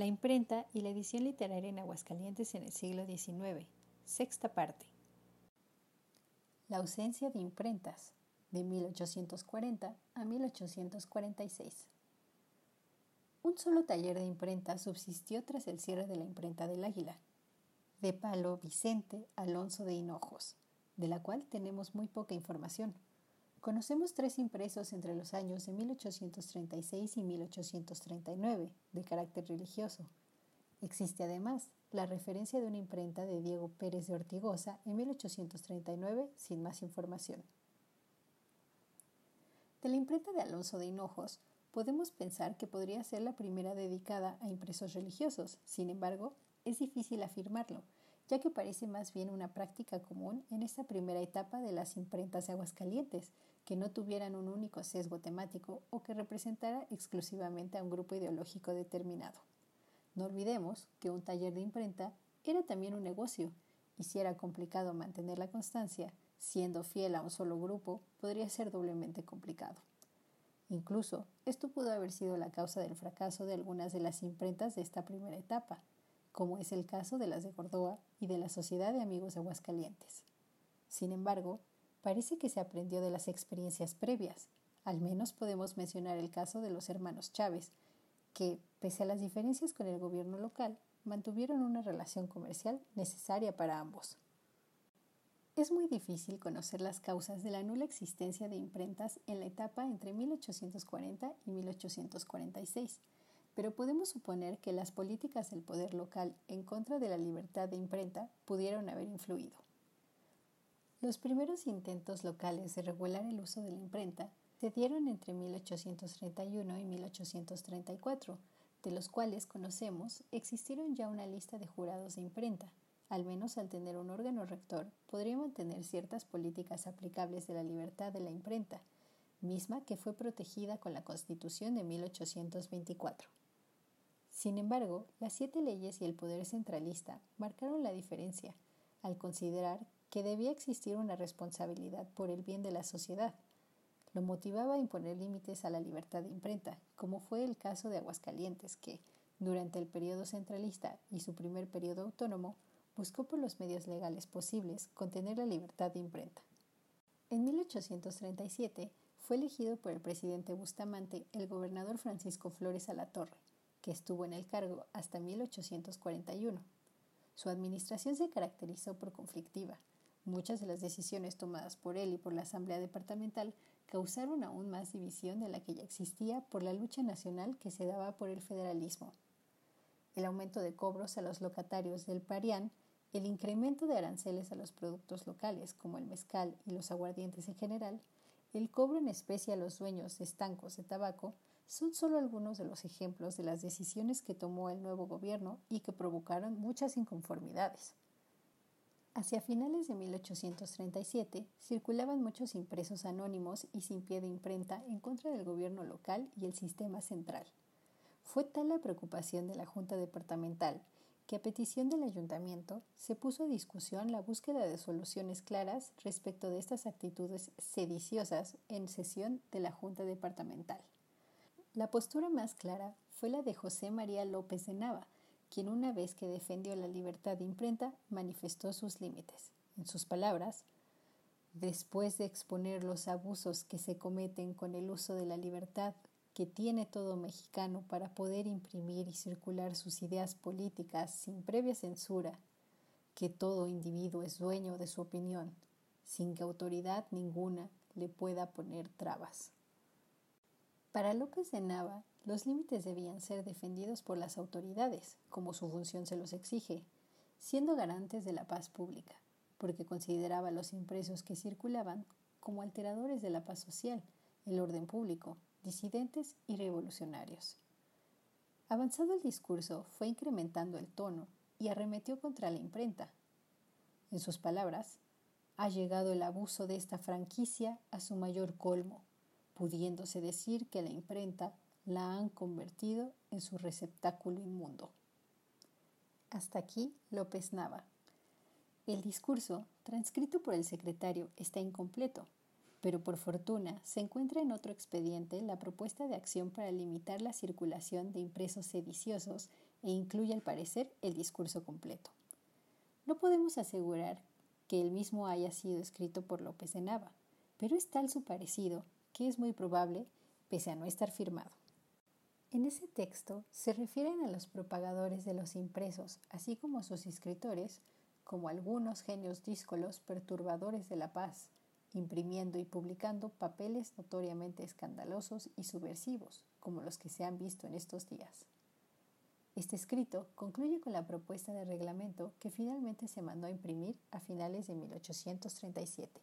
La imprenta y la edición literaria en Aguascalientes en el siglo XIX. Sexta parte. La ausencia de imprentas, de 1840 a 1846. Un solo taller de imprenta subsistió tras el cierre de la imprenta del Águila, de Palo Vicente Alonso de Hinojos, de la cual tenemos muy poca información. Conocemos tres impresos entre los años de 1836 y 1839, de carácter religioso. Existe además la referencia de una imprenta de Diego Pérez de Ortigosa en 1839, sin más información. De la imprenta de Alonso de Hinojos Podemos pensar que podría ser la primera dedicada a impresos religiosos, sin embargo, es difícil afirmarlo, ya que parece más bien una práctica común en esta primera etapa de las imprentas de Aguascalientes, que no tuvieran un único sesgo temático o que representara exclusivamente a un grupo ideológico determinado. No olvidemos que un taller de imprenta era también un negocio, y si era complicado mantener la constancia, siendo fiel a un solo grupo, podría ser doblemente complicado. Incluso, esto pudo haber sido la causa del fracaso de algunas de las imprentas de esta primera etapa, como es el caso de las de Gordoa y de la Sociedad de Amigos Aguascalientes. Sin embargo, parece que se aprendió de las experiencias previas. Al menos podemos mencionar el caso de los hermanos Chávez, que, pese a las diferencias con el gobierno local, mantuvieron una relación comercial necesaria para ambos. Es muy difícil conocer las causas de la nula existencia de imprentas en la etapa entre 1840 y 1846, pero podemos suponer que las políticas del poder local en contra de la libertad de imprenta pudieron haber influido. Los primeros intentos locales de regular el uso de la imprenta se dieron entre 1831 y 1834, de los cuales conocemos existieron ya una lista de jurados de imprenta, al menos al tener un órgano rector, podría mantener ciertas políticas aplicables de la libertad de la imprenta, misma que fue protegida con la Constitución de 1824. Sin embargo, las siete leyes y el poder centralista marcaron la diferencia al considerar que debía existir una responsabilidad por el bien de la sociedad. Lo motivaba a imponer límites a la libertad de imprenta, como fue el caso de Aguascalientes, que, durante el periodo centralista y su primer periodo autónomo, buscó por los medios legales posibles contener la libertad de imprenta. En 1837 fue elegido por el presidente Bustamante el gobernador Francisco Flores Alatorre, que estuvo en el cargo hasta 1841. Su administración se caracterizó por conflictiva. Muchas de las decisiones tomadas por él y por la Asamblea Departamental causaron aún más división de la que ya existía por la lucha nacional que se daba por el federalismo. El aumento de cobros a los locatarios del Parián el incremento de aranceles a los productos locales, como el mezcal y los aguardientes en general, el cobro en especie a los dueños de estancos de tabaco, son solo algunos de los ejemplos de las decisiones que tomó el nuevo gobierno y que provocaron muchas inconformidades. Hacia finales de 1837 circulaban muchos impresos anónimos y sin pie de imprenta en contra del gobierno local y el sistema central. Fue tal la preocupación de la Junta Departamental que a petición del ayuntamiento se puso a discusión la búsqueda de soluciones claras respecto de estas actitudes sediciosas en sesión de la Junta Departamental. La postura más clara fue la de José María López de Nava, quien una vez que defendió la libertad de imprenta manifestó sus límites. En sus palabras, después de exponer los abusos que se cometen con el uso de la libertad que tiene todo mexicano para poder imprimir y circular sus ideas políticas sin previa censura, que todo individuo es dueño de su opinión, sin que autoridad ninguna le pueda poner trabas. Para López de Nava, los límites debían ser defendidos por las autoridades, como su función se los exige, siendo garantes de la paz pública, porque consideraba los impresos que circulaban como alteradores de la paz social, el orden público, disidentes y revolucionarios. Avanzado el discurso, fue incrementando el tono y arremetió contra la imprenta. En sus palabras, ha llegado el abuso de esta franquicia a su mayor colmo, pudiéndose decir que la imprenta la han convertido en su receptáculo inmundo. Hasta aquí López Nava. El discurso, transcrito por el secretario, está incompleto, pero por fortuna se encuentra en otro expediente la propuesta de acción para limitar la circulación de impresos sediciosos e incluye al parecer el discurso completo. No podemos asegurar que el mismo haya sido escrito por López de Nava, pero es tal su parecido que es muy probable, pese a no estar firmado. En ese texto se refieren a los propagadores de los impresos, así como a sus escritores, como algunos genios díscolos perturbadores de la paz, imprimiendo y publicando papeles notoriamente escandalosos y subversivos, como los que se han visto en estos días. Este escrito concluye con la propuesta de reglamento que finalmente se mandó a imprimir a finales de 1837.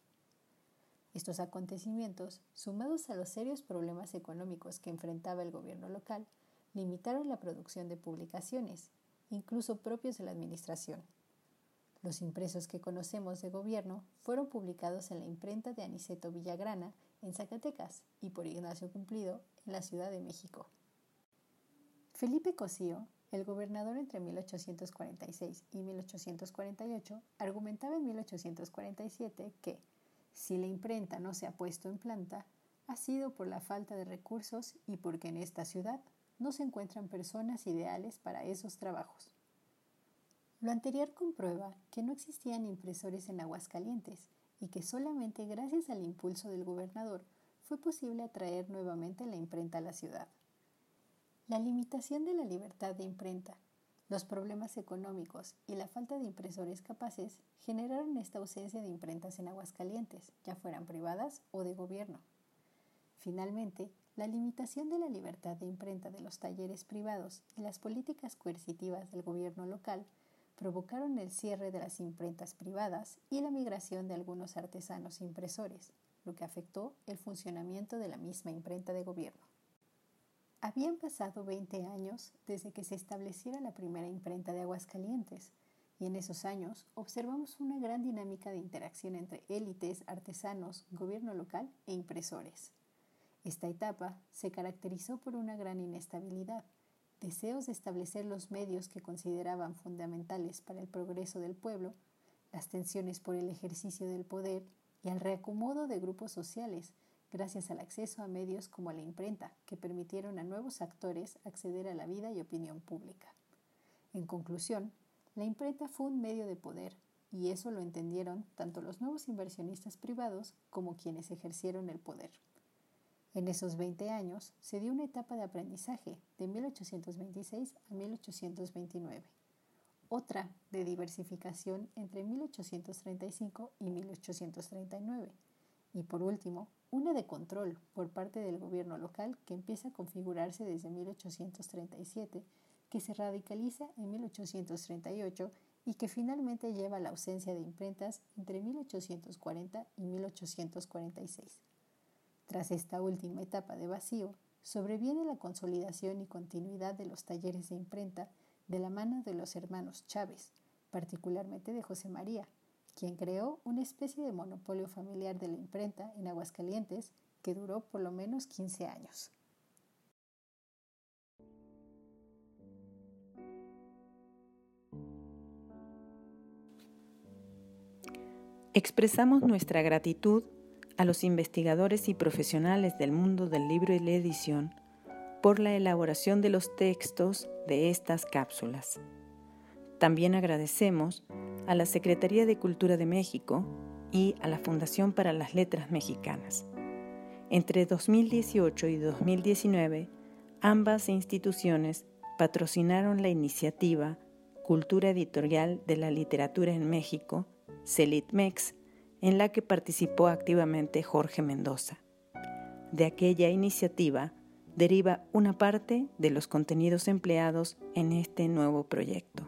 Estos acontecimientos, sumados a los serios problemas económicos que enfrentaba el gobierno local, limitaron la producción de publicaciones, incluso propios de la Administración. Los impresos que conocemos de gobierno fueron publicados en la imprenta de Aniceto Villagrana en Zacatecas y por Ignacio Cumplido en la Ciudad de México. Felipe Cosío, el gobernador entre 1846 y 1848, argumentaba en 1847 que si la imprenta no se ha puesto en planta, ha sido por la falta de recursos y porque en esta ciudad no se encuentran personas ideales para esos trabajos. Lo anterior comprueba que no existían impresores en Aguascalientes y que solamente gracias al impulso del gobernador fue posible atraer nuevamente la imprenta a la ciudad. La limitación de la libertad de imprenta los problemas económicos y la falta de impresores capaces generaron esta ausencia de imprentas en Aguascalientes, ya fueran privadas o de gobierno. Finalmente, la limitación de la libertad de imprenta de los talleres privados y las políticas coercitivas del gobierno local provocaron el cierre de las imprentas privadas y la migración de algunos artesanos impresores, lo que afectó el funcionamiento de la misma imprenta de gobierno. Habían pasado 20 años desde que se estableciera la primera imprenta de Aguascalientes, y en esos años observamos una gran dinámica de interacción entre élites, artesanos, gobierno local e impresores. Esta etapa se caracterizó por una gran inestabilidad, deseos de establecer los medios que consideraban fundamentales para el progreso del pueblo, las tensiones por el ejercicio del poder y el reacomodo de grupos sociales, gracias al acceso a medios como la imprenta, que permitieron a nuevos actores acceder a la vida y opinión pública. En conclusión, la imprenta fue un medio de poder, y eso lo entendieron tanto los nuevos inversionistas privados como quienes ejercieron el poder. En esos 20 años se dio una etapa de aprendizaje de 1826 a 1829, otra de diversificación entre 1835 y 1839, y por último, una de control por parte del gobierno local que empieza a configurarse desde 1837, que se radicaliza en 1838 y que finalmente lleva a la ausencia de imprentas entre 1840 y 1846. Tras esta última etapa de vacío, sobreviene la consolidación y continuidad de los talleres de imprenta de la mano de los hermanos Chávez, particularmente de José María, quien creó una especie de monopolio familiar de la imprenta en Aguascalientes que duró por lo menos 15 años. Expresamos nuestra gratitud a los investigadores y profesionales del mundo del libro y la edición por la elaboración de los textos de estas cápsulas. También agradecemos a la Secretaría de Cultura de México y a la Fundación para las Letras Mexicanas. Entre 2018 y 2019, ambas instituciones patrocinaron la iniciativa Cultura Editorial de la Literatura en México, CELITMEX, en la que participó activamente Jorge Mendoza. De aquella iniciativa deriva una parte de los contenidos empleados en este nuevo proyecto.